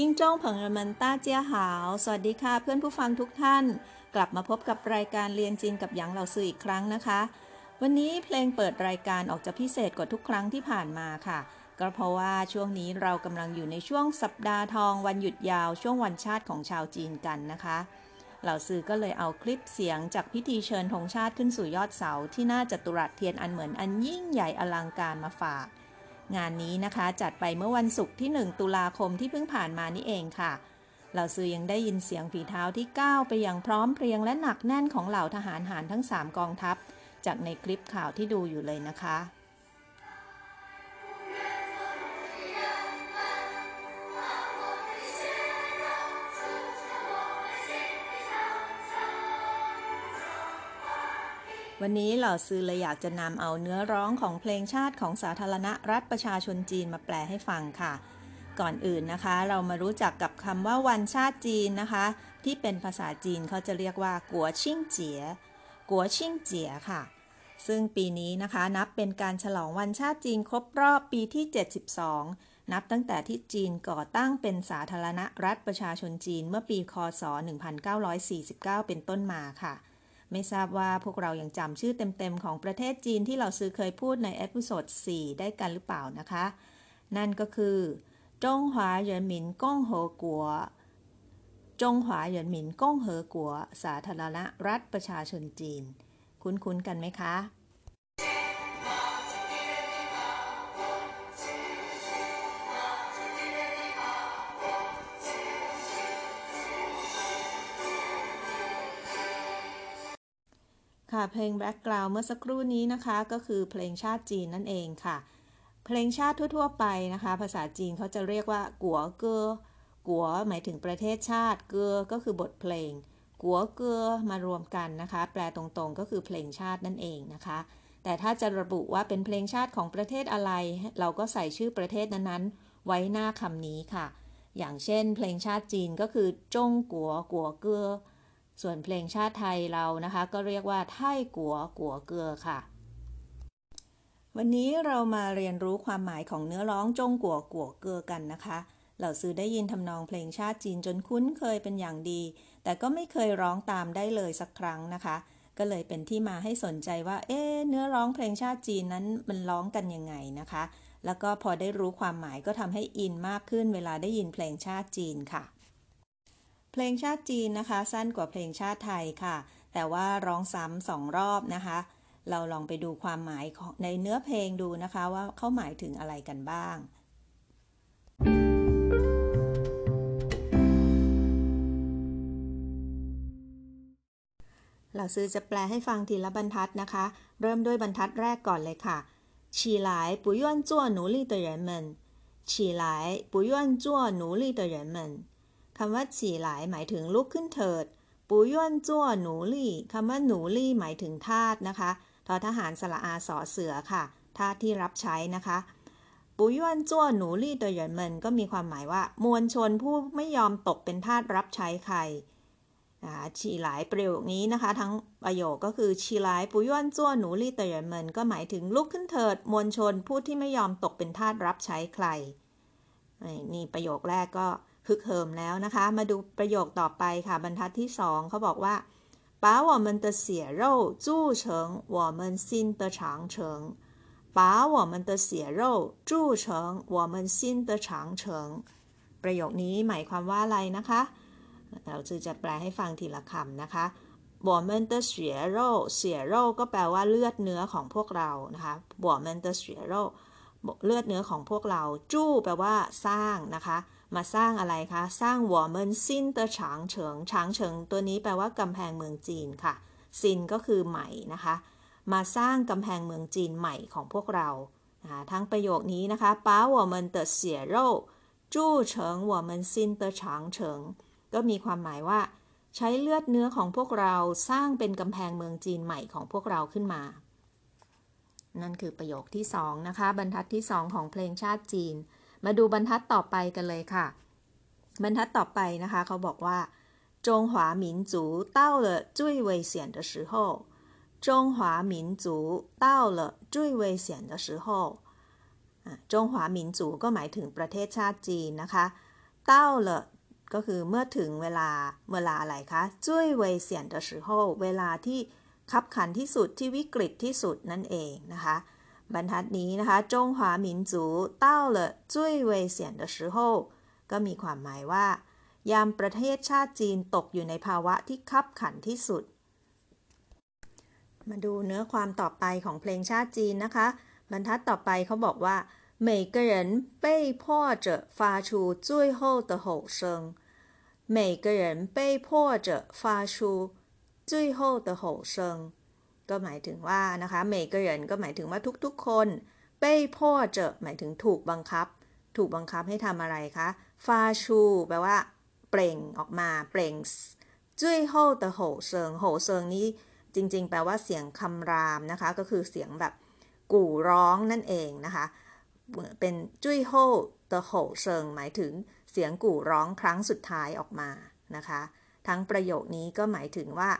ทิ้งจ้องเผิงเมันต้าเจียหาว สวัสดีค่ะเพื่อนผู้ฟังทุกท่าน กลับมาพบกับรายการเรียนจีนกับหยางเหล่าซืออีกครั้งนะคะ วันนี้เพลงเปิดรายการออกจะพิเศษกว่าทุกครั้งที่ผ่านมาค่ะ ก็เพราะว่าช่วงนี้เรากำลังอยู่ในช่วงสัปดาห์ทองวันหยุดยาวช่วงวันชาติของชาวจีนกันนะคะ เหล่าซื้อก็เลยเอาคลิปเสียงจากพิธีเชิญธงชาติขึ้นสู่ยอดเสาที่น่าจะตุรัสเทียนอันเหมือนอันยิ่งใหญ่อลังการมาฝาก งานนี้นะคะจัดไปเมื่อวันศุกร์ที่ 1 ตุลาคมที่เพิ่งผ่านมานี่เองค่ะ เหล่าซื้อยังได้ยินเสียงฝีเท้าที่ก้าวไปอย่างพร้อมเพรียงและหนักแน่นของเหล่าทหารหารทั้ง 3 กองทัพ จากในคลิปข่าวที่ดูอยู่เลยนะคะ วันนี้เหล่าซื้อเลยอยากจะนำเอาเนื้อร้องของเพลงชาติของสาธารณรัฐประชาชนจีนมาแปลให้ฟังค่ะ ก่อนอื่นนะคะ เรามารู้จักกับคำว่าวันชาติจีนนะคะ ที่เป็นภาษาจีนเขาจะเรียกว่ากัวชิ่งเจียกัวชิ่งเจียค่ะ ซึ่งปีนี้นะคะนับเป็นการฉลองวันชาติจีนครบรอบปีที่ 72 นับตั้งแต่ที่จีนก่อตั้งเป็นสาธารณรัฐประชาชนจีนเมื่อปีคศ 1949 เป็นต้นมาค่ะ ไม่ทราบว่าพวกเรายังจำชื่อเต็มๆ ของประเทศจีนที่老师เคยพูดใน episode 4 ได้กันหรือเปล่านะคะ นั่นก็คือ中华人民共和国 中华人民共和国 สาธารณรัฐประชาชนจีน คุ้นๆกันไหมคะ เพลง background เมื่อสักครู่นี้นะคะ ก็คือเพลงชาติจีนนั่นเองค่ะ เพลงชาติทั่ว ๆ ไปนะคะ ภาษาจีนเขาจะเรียกว่า 国歌 国 หมายถึงประเทศชาติ 歌 ก็คือบทเพลง 国歌 มารวมกันนะคะ แปลตรงๆ ก็คือเพลงชาตินั่นเองนะคะ แต่ถ้าจะระบุว่าเป็นเพลงชาติของประเทศอะไร เราก็ใส่ชื่อประเทศนั้นๆ ไว้หน้าคำนี้ค่ะ อย่างเช่น เพลงชาติจีนก็คือจงกัวกัวเกอ ส่วนเพลงชาติไทยเรานะคะ ก็เรียกว่าไทยกัวกัวเกือค่ะ วันนี้เรามาเรียนรู้ความหมายของเนื้อร้องจงกัวกัวเกือกันนะคะ เหล่าซื้อได้ยินทำนองเพลงชาติจีนจนคุ้นเคยเป็นอย่างดี แต่ก็ไม่เคยร้องตามได้เลยสักครั้งนะคะ ก็เลยเป็นที่มาให้สนใจว่า เอ๊เนื้อร้องเพลงชาติจีนนั้นมันร้องกันยังไงนะคะ แล้วก็พอได้รู้ความหมายก็ทำให้อินมากขึ้นเวลาได้ยินเพลงชาติจีนค่ะ เพลงชาติจีนนะคะ สั้นกว่าเพลงชาติไทยค่ะ แต่ว่าร้องซ้ำสองรอบนะคะ เราลองไปดูความหมายในเนื้อเพลงดูนะคะ ว่าเขาหมายถึงอะไรกันบ้าง เราซื้อจะแปลให้ฟังทีละบรรทัดนะคะ เริ่มด้วยบรรทัดแรกก่อนเลยค่ะ起来不愿做奴隶的人们起来不愿做奴隶的人们 คำว่าฉี่หลายหมายถึงลุกขึ้นเถิด ปูย่วนจั่วหนูลี่คำว่าหนูลี่หมายถึงทาสนะคะทอทหารสละอาสอเสือค่ะทาสที่รับใช้นะคะปูย่วนจั่วหนูลี่ตัวหยินเมินก็มีความหมายว่า มวลชนผู้ไม่ยอมตกเป็นทาสรับใช้ใครฉีหลายประโยคนี้นะคะ ทั้งประโยคก็คือฉีหลายปูย่วนจั่วหนูลี่ตัวเหยินเมินก็หมายถึงลุกขึ้นเถิด มวลชนผู้ที่ไม่ยอมตกเป็นทาสรับใช้ใครนี่ประโยคแรกก็ ฮึกเหิมแล้วนะคะ มาดูประโยคต่อไปค่ะ บรรทัดที่สองเขาบอกว่า把我们的血肉铸成我们心的长城把我们的血肉铸成我们心的长城ประโยคนี้หมายความว่าอะไรนะคะ เราจะจะแปลให้ฟังทีละคำนะคะ我们的血肉血肉ก็แปลว่าเลือดเนื้อของพวกเรานะคะ我们的血肉เลือดเนื้อของพวกเรา จู้แปลว่าสร้างนะคะ มาสร้างอะไรคะ สร้าง我们新的长城 长城 ตัวนี้แปลว่ากำแพงเมืองจีนค่ะ 新 ก็คือใหม่นะคะ มาสร้างกำแพงเมืองจีนใหม่ของพวกเราทั้งประโยคนี้นะคะ把我们的血肉筑成我们新的长城 ก็มีความหมายว่า ใช้เลือดเนื้อของพวกเราสร้างเป็นกำแพงเมืองจีนใหม่ของพวกเราขึ้นมานั่นคือประโยคที่สองนะคะ บรรทัดที่สองของเพลงชาติจีน มาดูบรรทัดต่อไปกันเลยค่ะ บรรทัดต่อไปนะคะ เขาบอกว่า中华民族到了最危险的时候中华民族到了最危险的时候中华民族ก็หมายถึงประเทศชาติจีนนะคะ เต้าเลยก็คือเมื่อถึงเวลาเวลาอะไรคะจุ้ยเวยเสียน的时候เวลาที่คับขันที่สุดที่วิกฤตที่สุดนั่นเองนะคะ บรรทัดนี้นะคะจงหวาหมินจูเต้าเลยจุ้ยเวยเสียน的时候ก็มีความหมายว่า ยามประเทศชาติจีนตกอยู่ในภาวะที่คับขันที่สุด มาดูเนื้อความต่อไปของเพลงชาติจีนนะคะ บรรทัดต่อไปเขาบอกว่า每个人被迫着发出最后的吼声。每个人被迫着发出最后的吼声 ก็หมายถึงว่านะคะเมกเยนก็หมายถึงว่าทุกๆคนเป้พ่อเจอหมายถึงถูกบังคับ ถูกบังคับให้ทำอะไรคะฟาชูแปลว่าเปล่งออกมาเปล่งจุ้ยโห่ตโหเซิงโหเซิงนี้จริง ๆ แปลว่าเสียงคำรามนะคะ ก็คือเสียงแบบกู่ร้องนั่นเองนะคะ เป็นจุ้ยโห่ตโหเซิงหมายถึงเสียงกู่ร้องครั้งสุดท้ายออกมานะคะ ทั้งประโยคนี้ก็หมายถึงว่า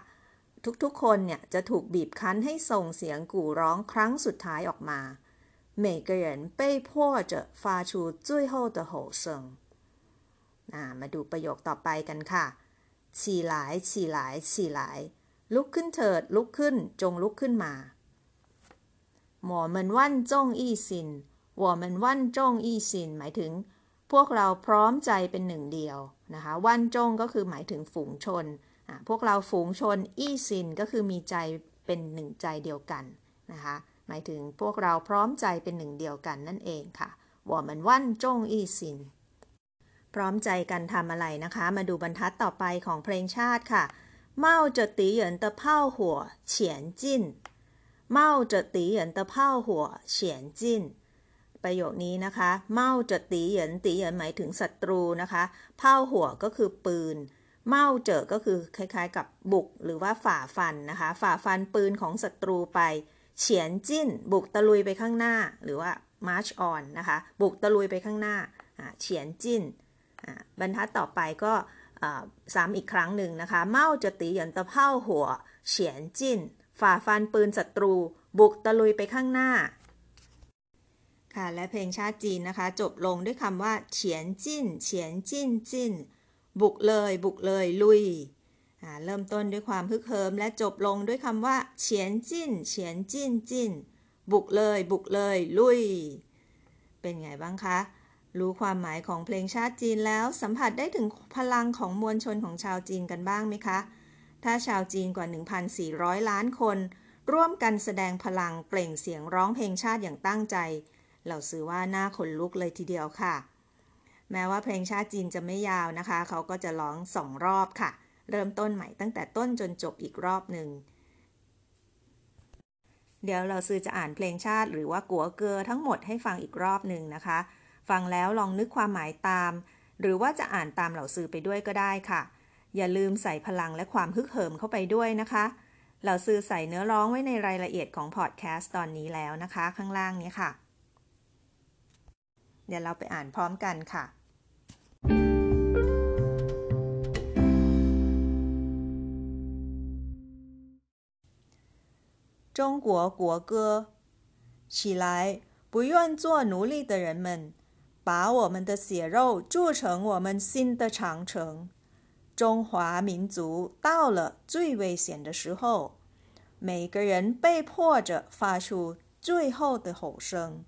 ทุกๆคนเนี่ยจะถูกบีบคั้นให้ส่งเสียงกู่ร้องครั้งสุดท้ายออกมา每个人被迫着发出最后的吼声มาดูประโยคต่อไปกันค่ะฉีหลายฉีหลายฉีหลาย ลุกขึ้นเถิด ลุกขึ้น จงลุกขึ้นมาหมอมันวันจงอี้สิน我们万众一心หมายถึง พวกเราพร้อมใจเป็นหนึ่งเดียวนะคะวันจงก็คือหมายถึงฝูงชน พวกเราฝูงชนอี้ซินก็คือมีใจเป็นหนึ่งใจเดียวกันนะคะ หมายถึงพวกเราพร้อมใจเป็นหนึ่งเดียวกันนั่นเองค่ะว่ามันวันจงอี้ซิน พร้อมใจกันทำอะไรนะคะ มาดูบรรทัดต่อไปของเพลงชาติค่ะ เมาจะตีเหยินตะเผ้าหัวเฉียนจินเมาจะตีเหยินตะเผาหัวเฉียนจินประโยคนี้นะคะ เมาจะตีเหยินตีเหยินหมายถึงศัตรูนะคะ เผาหัวก็คือปืน เมาเจอก็คือคล้ายๆ กับบุกหรือว่าฝ่าฟันนะคะ ฝ่าฟันปืนของศัตรูไป เฉียนจิ้น บุกตะลุยไปข้างหน้า หรือว่า march on นะคะ บุกตะลุยไปข้างหน้าเฉียนจิ้นบรรทัดต่อไปก็ซ้ำอีกครั้งหนึ่งนะคะ เมาจะตีหยินตะเผ้าหัว เฉียนจิ้น ฝ่าฟันปืนศัตรู บุกตะลุยไปข้างหน้าค่ะและเพลงชาติจีนนะคะ จบลงด้วยคำว่าเฉียนจิ้นเฉียนจิ้นจิ้น บุกเลยบุกเลยลุย เริ่มต้นด้วยความฮึกเหิม และจบลงด้วยคำว่าเฉียนจิ้นเฉียนจิ้นจิ้นบุกเลยบุกเลยลุย เป็นไงบ้างคะ รู้ความหมายของเพลงชาติจีนแล้วสัมผัสได้ถึงพลังของมวลชนของชาวจีนกันบ้างไหมคะ ถ้าชาวจีนกว่า 1,400 ล้านคน ร่วมกันแสดงพลังเปล่งเสียงร้องเพลงชาติอย่างตั้งใจ เราซื้อว่าหน้าขนลุกเลยทีเดียวค่ะ แม้ว่าเพลงชาติจีนจะไม่ยาวนะคะ เขาก็จะร้องสองรอบค่ะ เริ่มต้นใหม่ตั้งแต่ต้นจนจบอีกรอบหนึ่ง เดี๋ยวเราซื้อจะอ่านเพลงชาติหรือว่ากัวเกอทั้งหมดให้ฟังอีกรอบหนึ่งนะคะ ฟังแล้วลองนึกความหมายตาม หรือว่าจะอ่านตามเหล่าซื้อไปด้วยก็ได้ค่ะ อย่าลืมใส่พลังและความฮึกเหิมเข้าไปด้วยนะคะเหล่าซื้อใส่เนื้อร้องไว้ในรายละเอียดของพอดแคสต์ตอนนี้แล้วนะคะ ข้างล่างนี้ค่ะ เดี๋ยวเราไปอ่านพร้อมกันค่ะ 中国国歌。起来不愿做奴隶的人们把我们的血肉铸成我们新的长城。中华民族到了最危险的时候每个人被迫着发出最后的吼声。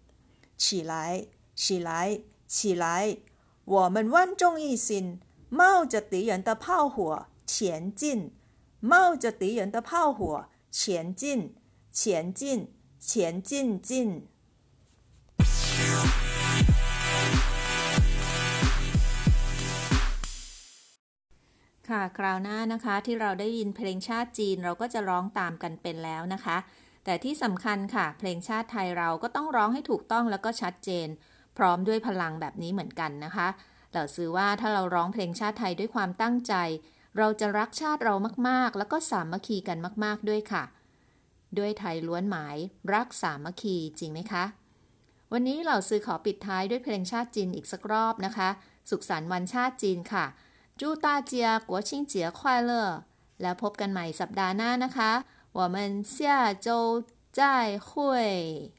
起来起来，起来！我们万众一心，冒着敌人的炮火前进，冒着敌人的炮火前进，前进เยนนเฉีนจิ้นค่ะคราวหน้านะคะที่เราได้ยินเพลงชาติจีนเราก็จะร้องตามกันเป็นแล้วนะคะ แต่ที่สำคัญค่ะ เพลงชาติไทยเราก็ต้องร้องให้ถูกต้องแล้วก็ชัดเจน พร้อมด้วยพลังแบบนี้เหมือนกันนะคะเราซื้อว่าถ้าเราร้องเพลงชาติไทยด้วยความตั้งใจ เราจะรักชาติเรามากๆ แล้วก็สามัคคีกันมาก ๆด้วยค่ะ ด้วยไทยล้วนหมายรักสามัคคีจริงไหมคะ วันนี้เราซื้อขอปิดท้ายด้วยเพลงชาติจีนอีกสักรอบนะคะ สุขสันต์วันชาติจีนค่ะจูตาเจียกัวชิงเจียควายเลอแล้วพบกันใหม่สัปดาห์หน้านะคะ我们下周再会